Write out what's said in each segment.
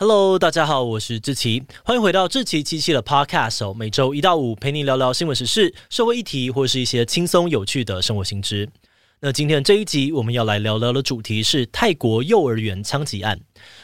Hello，大家好，我是志奇，欢迎回到志奇七七的 Podcast 哦。每周一到五陪你聊聊新闻时事、社会议题，或是一些轻松有趣的生活新知。那今天这一集我们要来聊聊的主题是泰国幼儿园枪击案。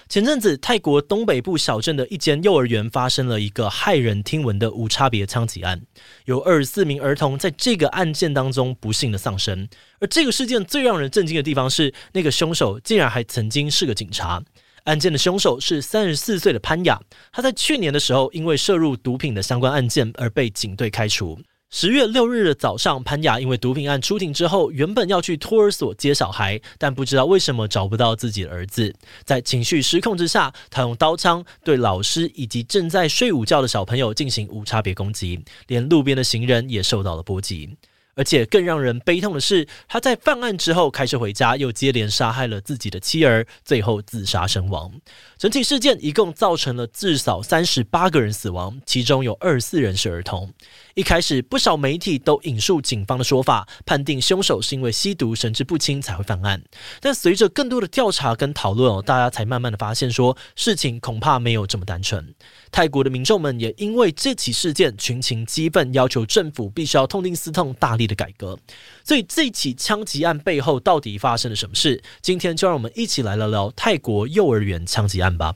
前阵子，泰国东北部小镇的一间幼儿园发生了一个骇人听闻的无差别枪击案，有二十四名儿童在这个案件当中不幸的丧生。而这个事件最让人震惊的地方是，那个凶手竟然还曾经是个警察。案件的凶手是三十四岁的潘雅，他在去年的时候因为涉入毒品的相关案件而被警队开除。十月六日的早上，潘雅因为毒品案出庭之后，原本要去托儿所接小孩，但不知道为什么找不到自己的儿子，在情绪失控之下，他用刀枪对老师以及正在睡午觉的小朋友进行无差别攻击，连路边的行人也受到了波及。而且更让人悲痛的是，他在犯案之后开车回家，又接连杀害了自己的妻儿，最后自杀身亡。整体事件一共造成了至少三十八个人死亡，其中有二十四人是儿童。一开始，不少媒体都引述警方的说法，判定凶手是因为吸毒、神志不清才会犯案。但随着更多的调查跟讨论哦，大家才慢慢的发现说，事情恐怕没有这么单纯。泰国的民众们也因为这起事件群情激愤，要求政府必须要痛定思痛，大力的改革。所以这起枪击案背后到底发生了什么事？今天就让我们一起来聊聊泰国幼儿园枪击案吧。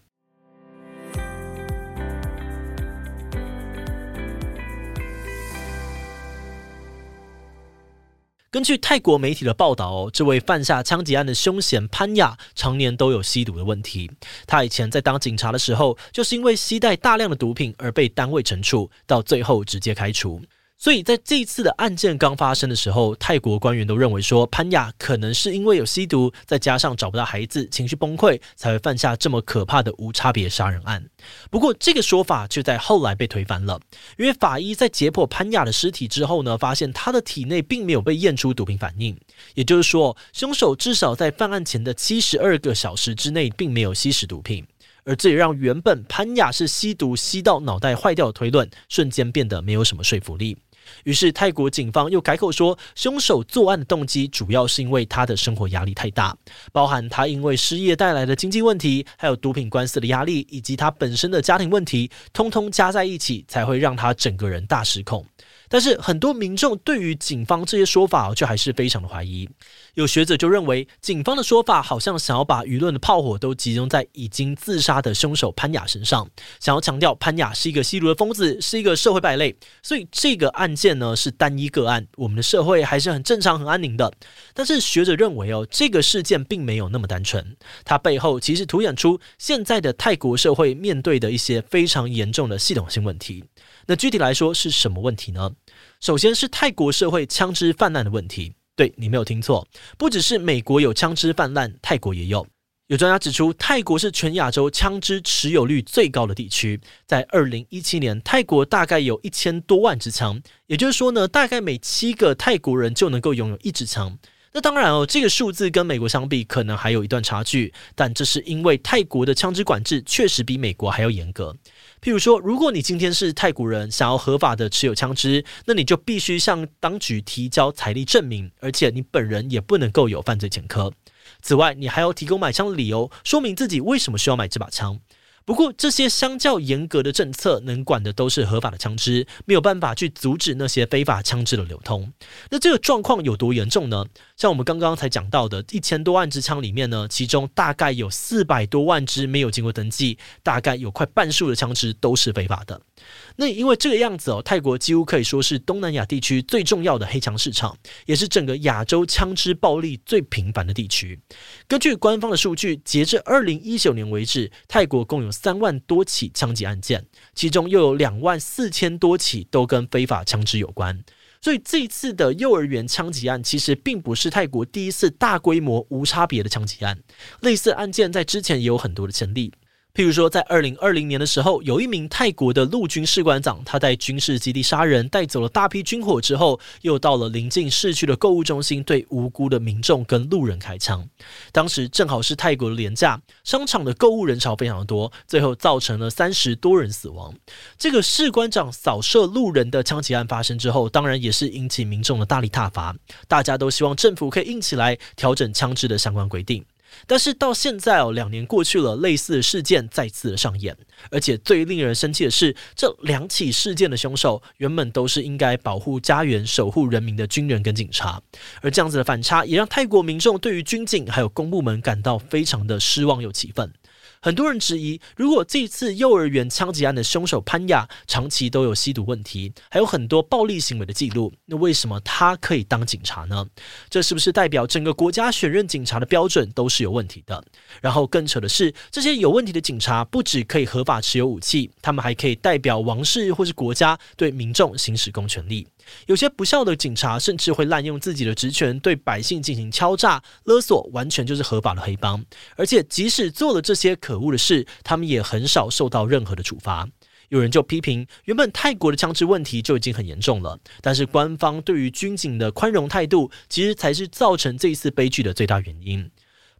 根据泰国媒体的报道，这位犯下枪击案的凶嫌潘亚常年都有吸毒的问题。他以前在当警察的时候，就是因为携带大量的毒品而被单位惩处，到最后直接开除。所以在这一次的案件刚发生的时候，泰国官员都认为说，潘亚可能是因为有吸毒，再加上找不到孩子，情绪崩溃，才会犯下这么可怕的无差别杀人案。不过，这个说法却在后来被推翻了，因为法医在解剖潘亚的尸体之后呢，发现他的体内并没有被验出毒品反应，也就是说，凶手至少在犯案前的七十二个小时之内，并没有吸食毒品，而这也让原本潘亚是吸毒吸到脑袋坏掉的推论，瞬间变得没有什么说服力。于是，泰国警方又改口说，凶手作案的动机主要是因为他的生活压力太大，包含他因为失业带来的经济问题，还有毒品官司的压力，以及他本身的家庭问题，通通加在一起，才会让他整个人大失控。但是很多民众对于警方这些说法，却还是非常的怀疑。有学者就认为，警方的说法好像想要把舆论的炮火都集中在已经自杀的凶手潘雅身上，想要强调潘雅是一个吸毒的疯子，是一个社会败类。所以这个案件呢，是单一个案，我们的社会还是很正常、很安宁的。但是学者认为哦，这个事件并没有那么单纯，它背后其实凸显出现在的泰国社会面对的一些非常严重的系统性问题。那具体来说是什么问题呢？首先是泰国社会枪支泛滥的问题。对，你没有听错，不只是美国有枪支泛滥，泰国也有。有专家指出，泰国是全亚洲枪支持有率最高的地区。在二零一七年，泰国大概有一千多万支枪，也就是说呢，大概每七个泰国人就能够拥有一支枪。那当然哦，这个数字跟美国相比，可能还有一段差距，但这是因为泰国的枪支管制确实比美国还要严格。譬如说，如果你今天是泰国人，想要合法的持有枪支，那你就必须向当局提交财力证明，而且你本人也不能够有犯罪前科。此外，你还要提供买枪的理由，说明自己为什么需要买这把枪。不过，这些相较严格的政策能管的都是合法的枪支，没有办法去阻止那些非法枪支的流通。那这个状况有多严重呢？像我们刚刚才讲到的一千多万支枪里面呢，其中大概有四百多万支没有经过登记，大概有快半数的枪支都是非法的。那因为这个样子哦，泰国几乎可以说是东南亚地区最重要的黑枪市场，也是整个亚洲枪支暴力最频繁的地区。根据官方的数据，截至二零一九年为止，泰国共有三万多起枪击案件，其中又有两万四千多起都跟非法枪支有关。所以这次的幼儿园枪击案，其实并不是泰国第一次大规模无差别的枪击案，类似案件在之前也有很多的前例。譬如说，在二零二零年的时候，有一名泰国的陆军士官长，他在军事基地杀人，带走了大批军火之后，又到了临近市区的购物中心，对无辜的民众跟路人开枪。当时正好是泰国的廉价，商场的购物人潮非常多，最后造成了三十多人死亡。这个士官长扫射路人的枪击案发生之后，当然也是引起民众的大力挞伐，大家都希望政府可以硬起来，调整枪支的相关规定。但是到现在哦，两年过去了，类似的事件再次的上演，而且最令人生气的是，这两起事件的凶手原本都是应该保护家园、守护人民的军人跟警察，而这样子的反差，也让泰国民众对于军警还有公部门感到非常的失望又气愤。很多人质疑，如果这次幼儿园枪击案的凶手潘亚长期都有吸毒问题，还有很多暴力行为的记录，那为什么他可以当警察呢？这是不是代表整个国家选任警察的标准都是有问题的？然后更扯的是，这些有问题的警察不只可以合法持有武器，他们还可以代表王室或是国家对民众行使公权力。有些不孝的警察甚至会滥用自己的职权对百姓进行敲诈勒索，完全就是合法的黑帮。而且即使做了这些可恶的事，他们也很少受到任何的处罚。有人就批评，原本泰国的枪支问题就已经很严重了，但是官方对于军警的宽容态度，其实才是造成这一次悲剧的最大原因。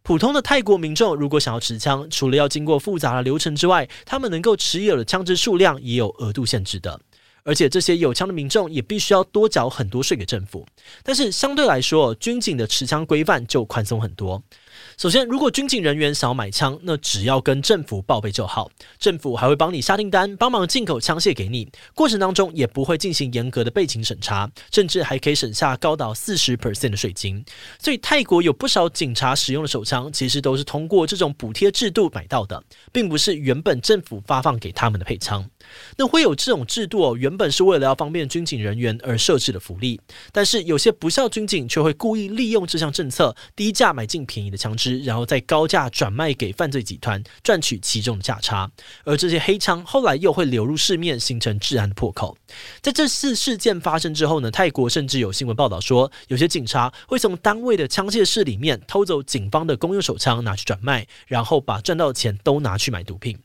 普通的泰国民众如果想要持枪，除了要经过复杂的流程之外，他们能够持有的枪支数量也有额度限制的。而且这些有枪的民众也必须要多缴很多税给政府，但是相对来说，军警的持枪规范就宽松很多。首先，如果军警人员想要买枪，那只要跟政府报备就好，政府还会帮你下订单，帮忙进口枪械给你。过程当中也不会进行严格的背景审查，甚至还可以省下高达四十 percent 的税金。所以，泰国有不少警察使用的手枪，其实都是通过这种补贴制度买到的，并不是原本政府发放给他们的配枪。那会有这种制度哦，原本是为了要方便军警人员而设置的福利，但是有些不肖军警却会故意利用这项政策，低价买进便宜的枪支。然后再高价转卖给犯罪集团，赚取其中的价差，而这些黑枪后来又会流入市面，形成治安的破口。在这次事件发生之后呢，泰国甚至有新闻报道说，有些警察会从单位的枪械室里面偷走警方的公用手枪，拿去转卖，然后把赚到的钱都拿去买毒品。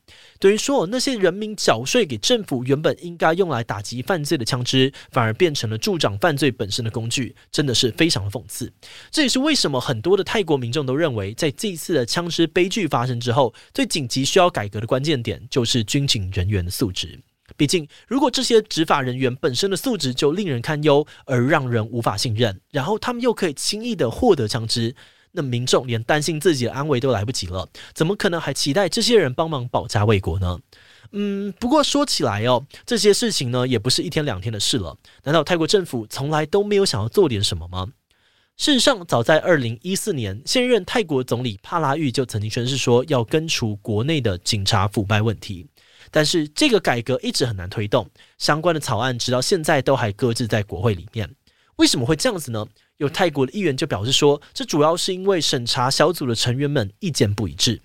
等于说，那些人民缴税给政府，原本应该用来打击犯罪的枪支，反而变成了助长犯罪本身的工具，真的是非常的讽刺。这也是为什么很多的泰国民众都认为，在这一次的枪支悲剧发生之后，最紧急需要改革的关键点就是军警人员的素质。毕竟，如果这些执法人员本身的素质就令人堪忧，而让人无法信任，然后他们又可以轻易的获得枪支。那民众连担心自己的安危都来不及了，怎么可能还期待这些人帮忙保家卫国呢？嗯，不过说起来哦，这些事情呢也不是一天两天的事了。难道泰国政府从来都没有想要做点什么吗？事实上，早在二零一四年，现任泰国总理帕拉育就曾经宣誓说要根除国内的警察腐败问题，但是这个改革一直很难推动，相关的草案直到现在都还搁置在国会里面。为什么会这样子呢？有泰国的议员就表示说，这主要是因为审查小组的成员们意见不一致。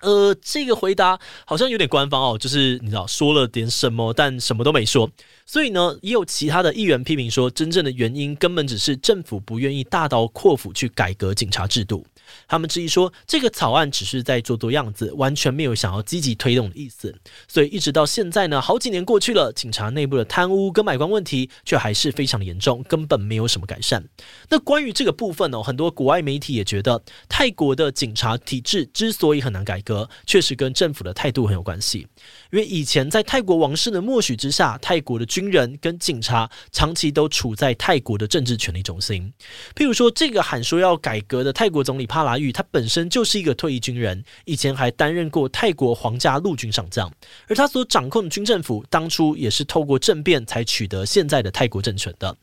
呃，这个回答好像有点官方哦，就是你知道说了点什么，但什么都没说。所以呢，也有其他的议员批评说，真正的原因根本只是政府不愿意大刀阔斧去改革警察制度。他们质疑说，这个草案只是在做做样子，完全没有想要积极推动的意思。所以一直到现在呢，好几年过去了，警察内部的贪污跟买官问题却还是非常的严重，根本没有什么改善。那关于这个部分呢，很多国外媒体也觉得，泰国的警察体制之所以很难改革，确实跟政府的态度很有关系。因为以前在泰国王室的默许之下，泰国的军人跟警察长期都处在泰国的政治权力中心。譬如说，这个喊说要改革的泰国总理帕拉育，他本身就是一个退役军人，以前还担任过泰国皇家陆军上将，而他所掌控的军政府当初也是透过政变才取得现在的泰国政权的。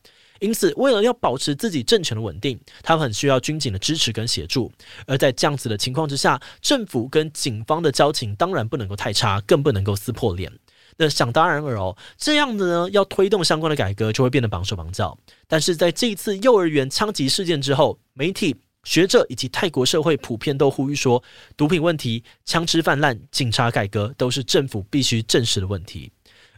因此，为了要保持自己政权的稳定，他们很需要军警的支持跟协助。而在这样子的情况之下，政府跟警方的交情当然不能够太差，更不能够撕破脸。那想当然尔哦，这样子呢，要推动相关的改革，就会变得绑手绑脚。但是在这一次幼儿园枪击事件之后，媒体、学者以及泰国社会普遍都呼吁说，毒品问题、枪支泛滥、警察改革都是政府必须正视的问题。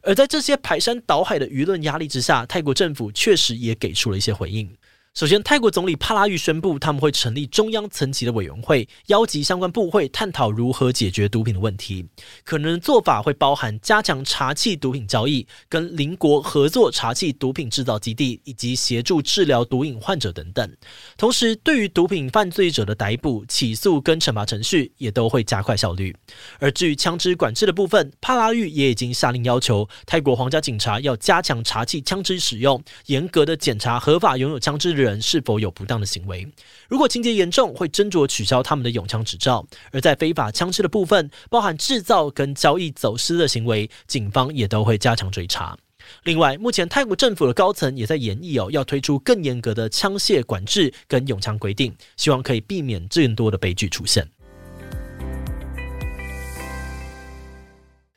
而在这些排山倒海的舆论压力之下，泰国政府确实也给出了一些回应。首先，泰国总理帕拉育宣布，他们会成立中央层级的委员会，邀集相关部会探讨如何解决毒品的问题。可能做法会包含加强查缉毒品交易、跟邻国合作查缉毒品制造基地，以及协助治疗毒瘾患者等等。同时，对于毒品犯罪者的逮捕、起诉跟惩罚程序也都会加快效率。而至于枪支管制的部分，帕拉育也已经下令要求泰国皇家警察要加强查缉枪支使用，严格的检查合法拥有枪支人。人是否有不当的行为。如果情节严重，会斟酌取消他们的永枪执照。而在非法枪支的部分，包含制造跟交易走私的行为，警方也都会加强追查。另外，目前泰国政府的高层也在研议哦，要推出更严格的枪械管制跟永枪规定，希望可以避免更多的悲剧出现。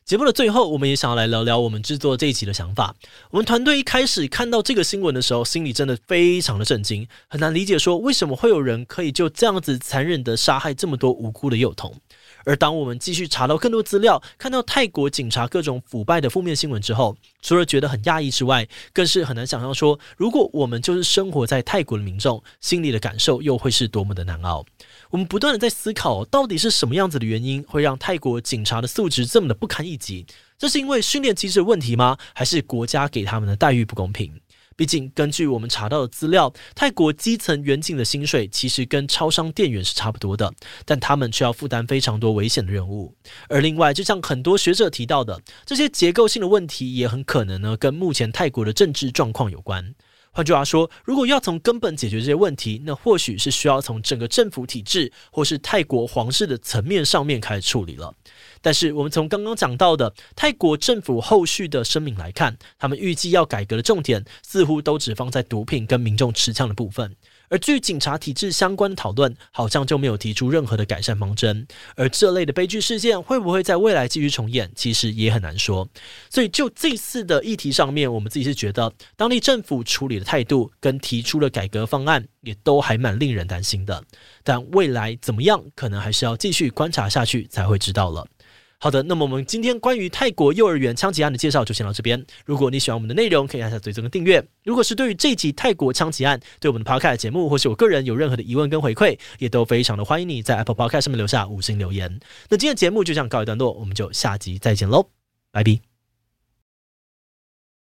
节目的最后，我们也想要来聊聊我们制作这一集的想法。我们团队一开始看到这个新闻的时候，心里真的非常的震惊，很难理解说为什么会有人可以就这样子残忍的杀害这么多无辜的幼童。而当我们继续查到更多资料，看到泰国警察各种腐败的负面新闻之后，除了觉得很讶异之外，更是很难想象说，如果我们就是生活在泰国的民众，心里的感受又会是多么的难熬。我们不断的在思考，到底是什么样子的原因会让泰国警察的素质这么的不堪一击？这是因为训练机制的问题吗？还是国家给他们的待遇不公平？毕竟，根据我们查到的资料，泰国基层远景的薪水其实跟超商店员是差不多的，但他们却要负担非常多危险的任务。而另外，就像很多学者提到的，这些结构性的问题也很可能呢，跟目前泰国的政治状况有关。换句话说，如果要从根本解决这些问题，那或许是需要从整个政府体制或是泰国皇室的层面上面开始处理了。但是，我们从刚刚讲到的泰国政府后续的声明来看，他们预计要改革的重点似乎都只放在毒品跟民众持枪的部分。而据警察体制相关的讨论，好像就没有提出任何的改善方针。而这类的悲剧事件会不会在未来继续重演，其实也很难说。所以就这次的议题上面，我们自己是觉得当地政府处理的态度跟提出的改革方案，也都还蛮令人担心的。但未来怎么样，可能还是要继续观察下去才会知道了。好的，那么我们今天关于泰国幼儿园枪击案的介绍就先到这边。如果你喜欢我们的内容，可以按下追踪的订阅。如果是对于这一集泰国枪击案，对我们的 Podcast 节目或是我个人有任何的疑问跟回馈，也都非常的欢迎你在 Apple Podcast 上面留下五星留言。那今天节目就这样告一段落，我们就下集再见喽，拜拜。